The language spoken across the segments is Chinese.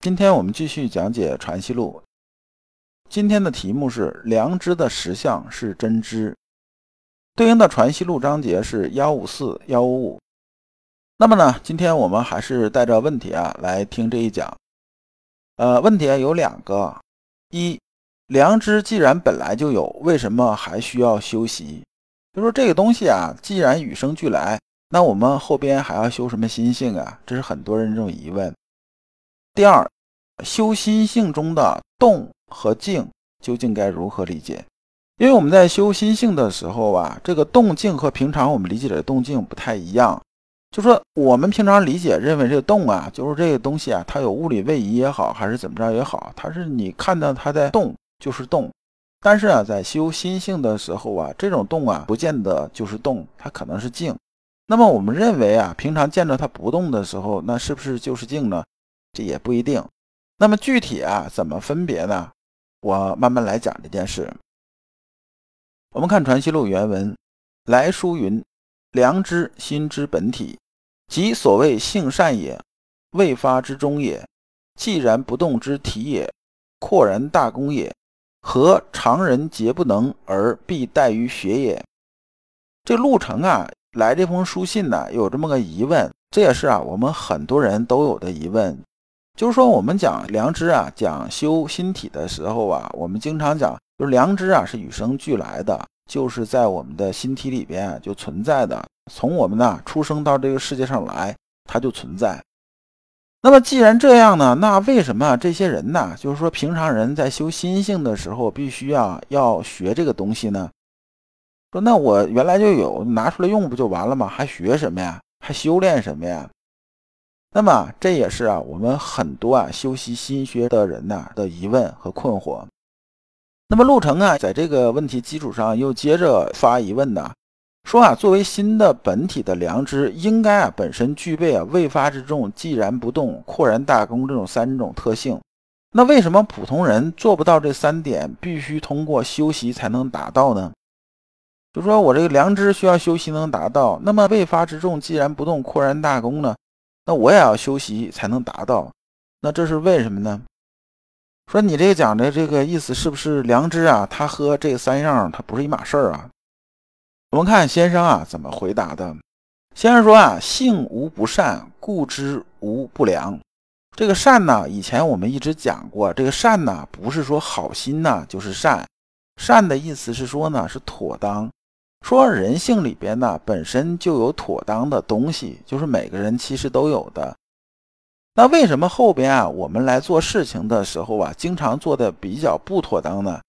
今天我们继续讲解《传习录》，今天的题目是“良知的实相是真知”，对应的《传习录》章节是幺五四幺五五。那么呢，今天我们还是带着问题啊来听这一讲。呃，问题有两个：一，良知既然本来就有，为什么还需要修习？就说这个东西啊，既然与生俱来，那我们后边还要修什么心性啊？这是很多人这种疑问。第二，修心性中的动和静究竟该如何理解？因为我们在修心性的时候啊，这个动静和平常我们理解的动静不太一样。就说我们平常理解认为这个动啊，就是这个东西啊，它有物理位移也好，还是怎么着也好，它是你看到它在动就是动。但是啊，在修心性的时候啊，这种动啊，不见得就是动，它可能是静。那么我们认为啊，平常见着它不动的时候，那是不是就是静呢？这也不一定。那么具体啊，怎么分别呢？我慢慢来讲这件事。我们看《传习录》原文，来书云：“良知心之本体，即所谓性善也，未发之中也，既然不动之体也，阔然大功也，何常人皆不能而必待于学也？”这陆程啊，来这封书信呢，有这么个疑问，这也是啊，我们很多人都有的疑问。就是说，我们讲良知啊，讲修心体的时候啊，我们经常讲，就是良知啊是与生俱来的，就是在我们的心体里边就存在的。从我们呢出生到这个世界上来，它就存在。那么既然这样呢，那为什么这些人呢，就是说平常人在修心性的时候，必须要要学这个东西呢？说那我原来就有，拿出来用不就完了吗？还学什么呀？还修炼什么呀？那么这也是啊，我们很多啊修习心学的人呐的疑问和困惑。那么陆程啊，在这个问题基础上又接着发疑问呢，说啊，作为心的本体的良知，应该啊本身具备啊未发之众，寂然不动，阔然大功这种三种特性。那为什么普通人做不到这三点，必须通过修习才能达到呢？就说我这个良知需要修习能达到，那么未发之众，寂然不动，阔然大功呢？那我也要修习才能达到，那这是为什么呢？说你这个讲的这个意思是不是良知啊？它和这三样它不是一码事儿啊？我们看先生啊怎么回答的。先生说啊，性无不善，故知无不良。这个善呢，以前我们一直讲过，这个善呢不是说好心呢，就是善。善的意思是说呢，是妥当。说人性里边呢，本身就有妥当的东西，就是每个人其实都有的。那为什么后边啊，我们来做事情的时候啊，经常做的比较不妥当呢？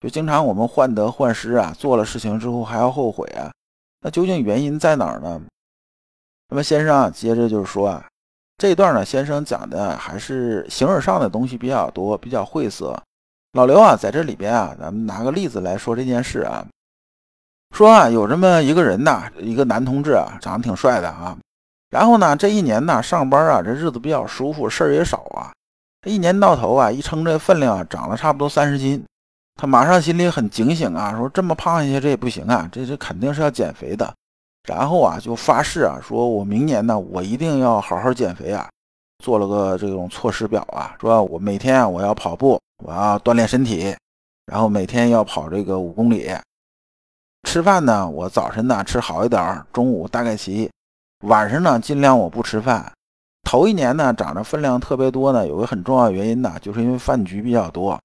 就经常我们患得患失啊，做了事情之后还要后悔啊。那究竟原因在哪儿呢？那么先生啊，接着就是说啊，这一段呢，先生讲的还是形而上的东西比较多，比较晦涩。老刘啊，在这里边啊，咱们拿个例子来说这件事啊。说啊，有这么一个人呐，一个男同志啊，长得挺帅的啊。然后呢，这一年呢，上班啊，这日子比较舒服，事儿也少啊。一年到头啊，一称这分量啊，长了差不多三十斤。他马上心里很警醒啊，说这么胖下去这也不行啊，这这肯定是要减肥的。然后啊，就发誓啊，说我明年呢，我一定要好好减肥啊。做了个这种措施表啊，说我每天啊，我要跑步，我要锻炼身体，然后每天要跑这个五公里。吃饭呢，我早晨呢吃好一点中午大概齐，晚上呢尽量我不吃饭。头一年呢长得分量特别多呢，有个很重要原因呢，就是因为饭局比较多，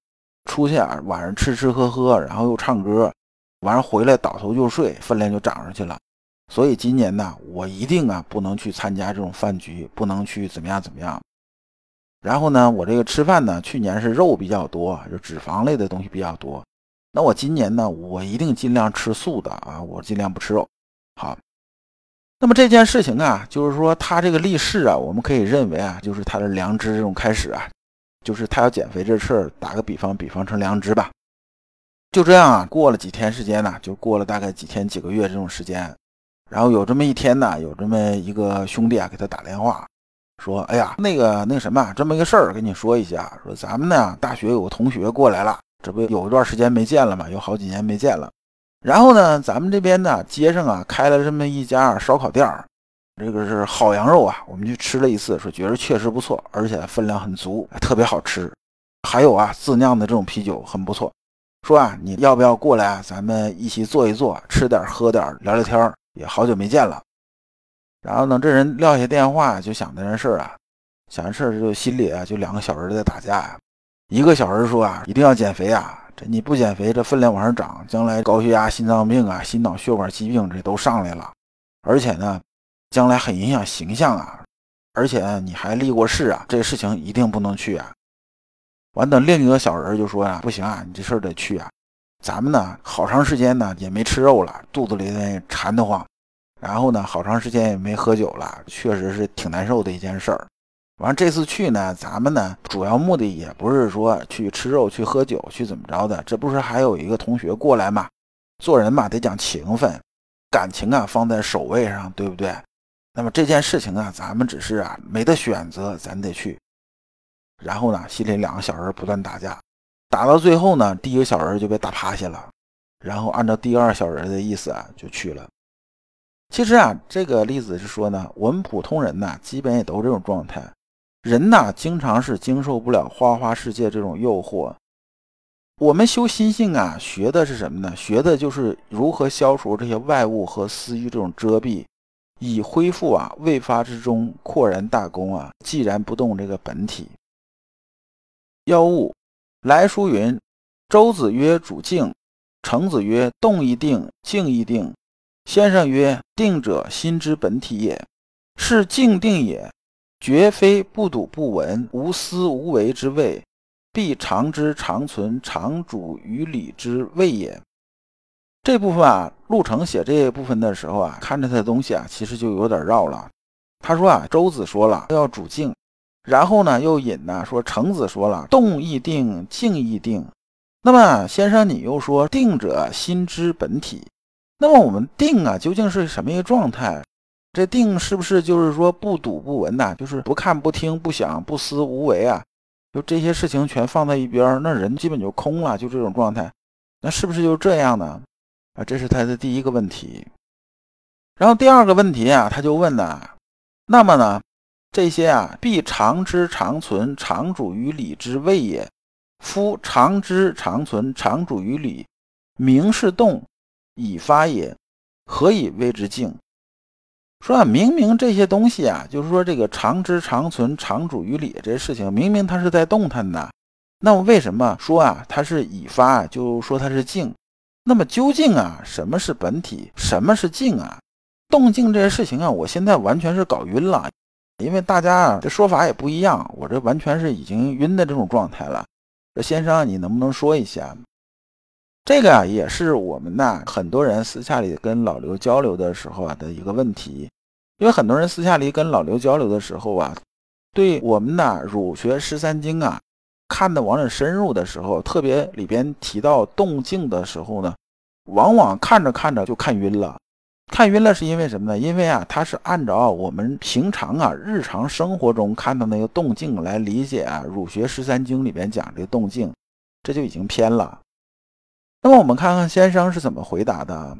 出去啊晚上吃吃喝喝，然后又唱歌，晚上回来倒头就睡，分量就涨上去了。所以今年呢，我一定啊不能去参加这种饭局，不能去怎么样怎么样。然后呢，我这个吃饭呢，去年是肉比较多，就脂肪类的东西比较多。那我今年呢，我一定尽量吃素的啊，我尽量不吃肉。好，那么这件事情啊，就是说他这个立誓啊，我们可以认为啊，就是他的良知这种开始啊，就是他要减肥这事儿，打个比方，比方成良知吧。就这样啊，过了几天时间呢，就过了大概几天几个月这种时间。然后有这么一天呢，有这么一个兄弟啊，给他打电话，说：“哎呀，那个那什么，这么一个事儿跟你说一下，说咱们呢大学有个同学过来了，这不有一段时间没见了嘛，有好几年没见了。然后呢，咱们这边呢街上啊开了这么一家烧烤店儿，这个是好羊肉啊，我们去吃了一次，说觉得确实不错，而且分量很足，特别好吃。还有啊，自酿的这种啤酒很不错。说啊，你要不要过来啊？咱们一起坐一坐，吃点喝点，聊聊天儿。”也好久没见了，然后呢，这人撂下电话就想那件事啊，想完事儿就心里啊就两个小人在打架呀。一个小人说啊，一定要减肥啊，这你不减肥，这分量往上涨，将来高血压、心脏病啊、心脑血管疾病这都上来了，而且呢，将来很影响形象啊，而且你还立过誓啊，这事情一定不能去啊。完等另一个小人就说啊，不行啊，你这事儿得去啊。咱们呢，好长时间呢也没吃肉了，肚子里呢馋得慌，然后呢，好长时间也没喝酒了，确实是挺难受的一件事儿。完这次去呢，咱们呢主要目的也不是说去吃肉、去喝酒、去怎么着的，这不是还有一个同学过来吗？做人嘛得讲情分，感情啊放在首位上，对不对？那么这件事情啊，咱们只是啊没得选择，咱得去。然后呢，心里两个小人不断打架。打到最后呢，第一个小人就被打趴下了，然后按照第二小人的意思啊，就去了。其实啊，这个例子是说呢，我们普通人呢，基本也都这种状态。人呐，经常是经受不了花花世界这种诱惑。我们修心性啊，学的是什么呢？学的就是如何消除这些外物和私欲这种遮蔽，以恢复啊未发之中扩然大功啊，寂然不动这个本体。妖物。来书云：“周子曰：‘主静。’程子曰：‘动亦定，静亦定。’先生曰：‘定者，心之本体也，是静定也，绝非不睹不闻、无思无为之谓，必常知常存常主于理之谓也。’这部分啊，陆程写这部分的时候啊，看着他的东西啊，其实就有点绕了。他说啊，周子说了要主静。”然后呢，又引呢说，程子说了，动亦定，静亦定。那么先生，你又说定者心之本体。那么我们定啊，究竟是什么一个状态？这定是不是就是说不睹不闻呐？就是不看不听不想不思无为啊？就这些事情全放在一边，那人基本就空了，就这种状态。那是不是就这样呢？啊，这是他的第一个问题。然后第二个问题啊，他就问呢，那么呢？这些啊，必常知常存常主于理之谓也。夫常知常存常主于理，明是动，以发也，何以谓之静？说啊，明明这些东西啊，就是说这个常知常存常主于理这些事情，明明它是在动弹的，那么为什么说啊它是已发，就说它是静？那么究竟啊，什么是本体？什么是静啊？动静这些事情啊，我现在完全是搞晕了。因为大家啊，这说法也不一样，我这完全是已经晕的这种状态了。这先生，你能不能说一下？这个啊，也是我们呐很多人私下里跟老刘交流的时候啊的一个问题。因为很多人私下里跟老刘交流的时候啊，对我们呐儒学十三经啊看的往里深入的时候，特别里边提到动静的时候呢，往往看着看着就看晕了。看晕了是因为什么呢？因为啊，它是按照我们平常啊日常生活中看到那个动静来理解啊，《儒学十三经》里边讲这个动静，这就已经偏了。那么我们看看先生是怎么回答的。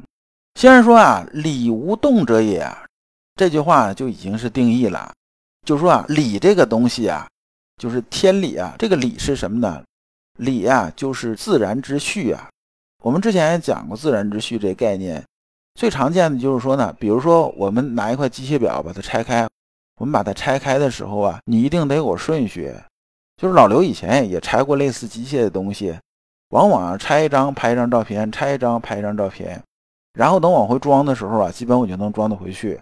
先生说啊，“理无动者也”，这句话就已经是定义了，就说啊，理这个东西啊，就是天理啊。这个理是什么呢？理啊，就是自然之序啊。我们之前也讲过自然之序这概念。最常见的就是说呢，比如说我们拿一块机械表把它拆开，我们把它拆开的时候啊，你一定得有顺序。就是老刘以前也拆过类似机械的东西，往往拆一张拍一张照片，拆一张拍一张照片，然后等往回装的时候啊，基本我就能装得回去。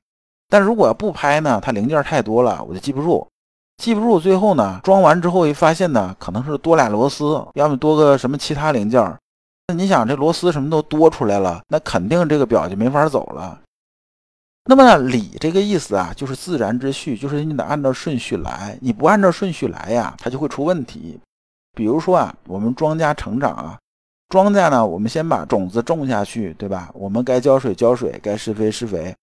但如果要不拍呢，它零件太多了，我就记不住，记不住，最后呢，装完之后一发现呢，可能是多俩螺丝，要么多个什么其他零件。那你想，这螺丝什么都多出来了，那肯定这个表就没法走了。那么理这个意思啊，就是自然之序，就是你得按照顺序来，你不按照顺序来呀，它就会出问题。比如说啊，我们庄稼成长啊，庄稼呢，我们先把种子种下去，对吧？我们该浇水浇水，该施肥施肥，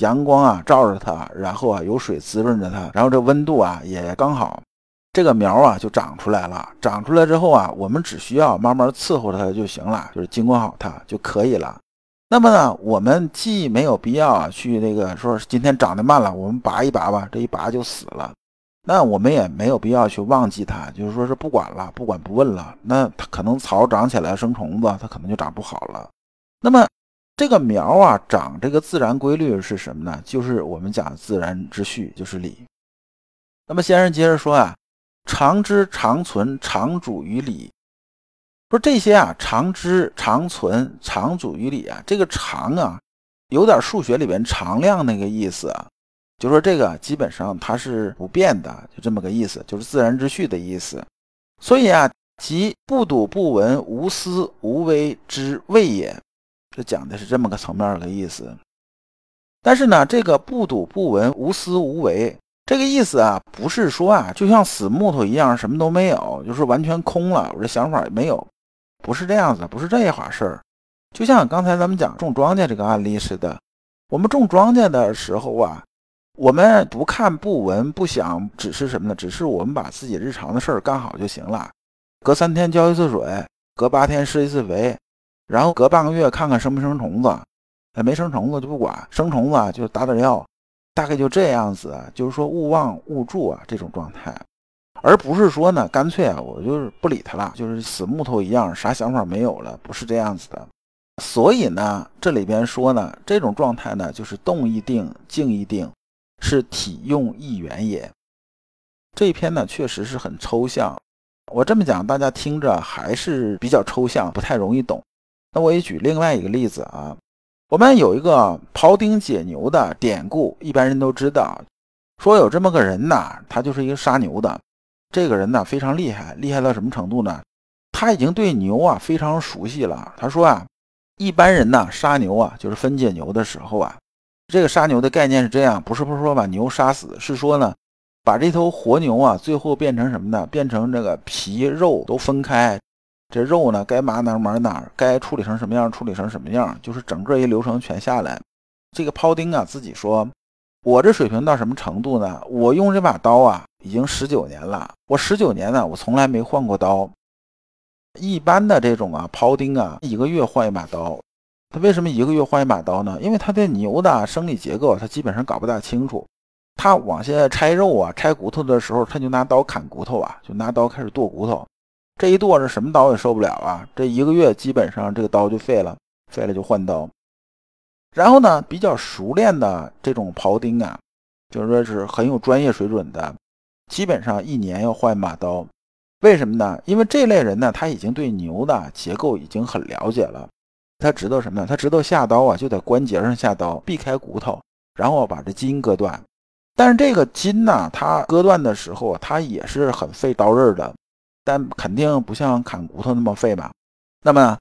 阳光啊照着它，然后啊有水滋润着它，然后这温度啊也刚好，这个苗啊就长出来了。长出来之后啊，我们只需要慢慢伺候它就行了，就是经管好它就可以了。那么呢，我们既没有必要去那个说今天长得慢了，我们拔一拔吧，这一拔就死了。那我们也没有必要去忘记它，就是说是不管了，不管不问了。那它可能草长起来生虫子，它可能就长不好了。那么这个苗啊，长这个自然规律是什么呢？就是我们讲自然之序，就是理。那么先生接着说啊，常知常存，常主于理。说这些啊，常知常存常主于理啊，这个常啊，有点数学里边常量那个意思啊，就说这个基本上它是不变的，就这么个意思，就是自然之序的意思。所以啊，即不睹不闻，无思无为之谓也，这讲的是这么个层面的意思。但是呢，这个不睹不闻，无思无为这个意思啊，不是说啊，就像死木头一样，什么都没有，就是完全空了，我这想法也没有。不是这样子，不是这一回事儿。就像刚才咱们讲种庄稼这个案例似的，我们种庄稼的时候啊，我们不看、不闻、不想，只是什么呢？只是我们把自己日常的事儿干好就行了。隔三天浇一次水，隔八天施一次肥，然后隔半个月看看生没生虫子。哎，没生虫子就不管，生虫子就打点药，大概就这样子。就是说勿忘勿助啊，这种状态。而不是说呢，干脆啊，我就是不理他了，就是死木头一样，啥想法没有了，不是这样子的。所以呢，这里边说呢，这种状态呢，就是动一定，静一定，是体用一元也。这一篇呢，确实是很抽象。我这么讲，大家听着还是比较抽象，不太容易懂。那我也举另外一个例子啊，我们有一个庖丁解牛的典故，一般人都知道，说有这么个人呐，他就是一个杀牛的。这个人呢非常厉害，厉害到什么程度呢？他已经对牛啊非常熟悉了。他说啊，一般人呢杀牛啊，就是分解牛的时候啊，这个杀牛的概念是这样，不是不是说把牛杀死，是说呢，把这头活牛啊，最后变成什么呢？变成这个皮肉都分开，这肉呢该码哪码哪儿，该处理成什么样处理成什么样，就是整个一流程全下来。这个庖丁啊自己说。我这水平到什么程度呢？我用这把刀啊，已经十九年了。我十九年呢，我从来没换过刀。一般的这种啊，庖丁啊，一个月换一把刀。他为什么一个月换一把刀呢？因为他对牛的生理结构，他基本上搞不大清楚。他往下拆肉啊，拆骨头的时候，他就拿刀砍骨头啊，就拿刀开始剁骨头。这一剁，这什么刀也受不了啊。这一个月基本上这个刀就废了，废了就换刀。然后呢，比较熟练的这种庖丁啊，就是说是很有专业水准的，基本上一年要换一把刀。为什么呢？因为这类人呢，他已经对牛的结构已经很了解了，他知道什么呢？他知道下刀啊，就在关节上下刀，避开骨头，然后把这筋割断。但是这个筋呢，它割断的时候，它也是很费刀刃的，但肯定不像砍骨头那么费吧？那么。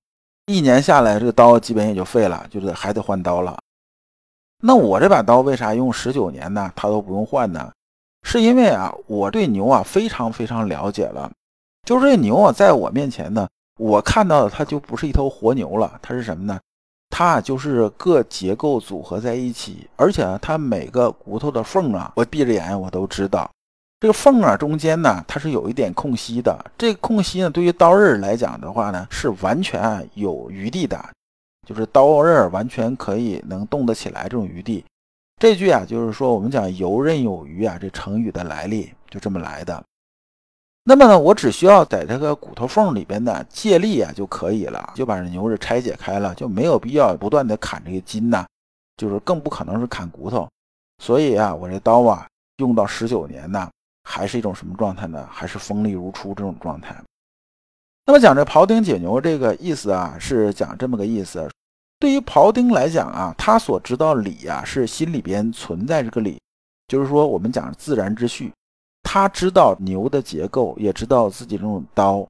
一年下来，这个刀基本也就废了，就是还得换刀了。那我这把刀为啥用十九年呢？它都不用换呢？是因为啊，我对牛啊非常非常了解了。就是这牛啊，在我面前呢，我看到的它就不是一头活牛了，它是什么呢？它啊就是各结构组合在一起，而且啊它每个骨头的缝啊，我闭着眼我都知道。这个缝啊，中间呢，它是有一点空隙的。这个空隙呢，对于刀刃来讲的话呢，是完全有余地的，就是刀刃完全可以能动得起来这种余地。这句啊，就是说我们讲游刃有余啊，这成语的来历就这么来的。那么呢，我只需要在这个骨头缝里边呢借力啊就可以了，就把这牛肉拆解开了，就没有必要不断的砍这个筋呐，就是更不可能是砍骨头。所以啊，我这刀啊用到十九年呢。还是一种什么状态呢？还是锋利如初这种状态。那么讲这庖丁解牛这个意思啊，是讲这么个意思。对于庖丁来讲啊，他所知道理啊，是心里边存在这个理，就是说我们讲自然之序。他知道牛的结构，也知道自己这种刀，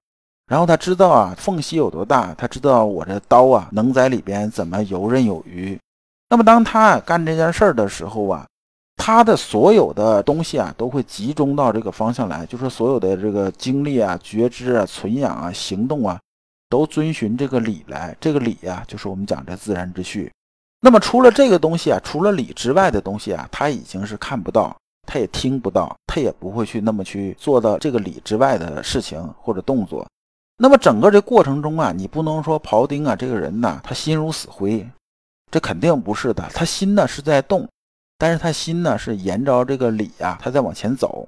然后他知道啊缝隙有多大，他知道我这刀啊能在里边怎么游刃有余。那么当他干这件事儿的时候啊，他的所有的东西啊都会集中到这个方向来，就是所有的这个精力啊、觉知啊、存养啊、行动啊，都遵循这个理来。这个理啊，就是我们讲的自然之序。那么除了这个东西啊，除了理之外的东西啊，他已经是看不到，他也听不到，他也不会去那么去做到这个理之外的事情或者动作。那么整个这过程中啊，你不能说庖丁啊这个人呢，他心如死灰。这肯定不是的，他心呢是在动，但是他心呢是沿着这个理啊，他在往前走，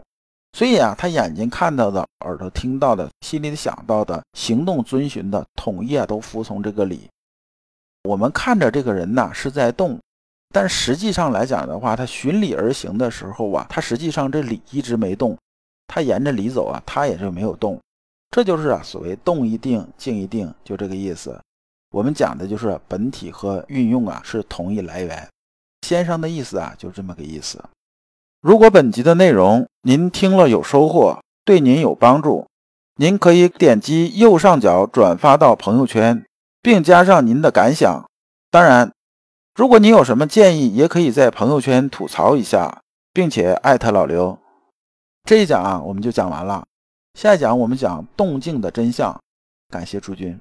所以啊，他眼睛看到的，耳朵听到的，心里想到的，行动遵循的，统一啊都服从这个理。我们看着这个人呢是在动，但实际上来讲的话，他循理而行的时候啊，他实际上这理一直没动，他沿着理走啊，他也是没有动，这就是啊所谓动一定，静一定，就这个意思。我们讲的就是本体和运用啊是同一来源，先生的意思啊就这么个意思。如果本集的内容您听了有收获，对您有帮助，您可以点击右上角转发到朋友圈，并加上您的感想。当然，如果你有什么建议，也可以在朋友圈吐槽一下，并且艾特老刘。这一讲啊我们就讲完了，下一讲我们讲动静的真相。感谢诸君。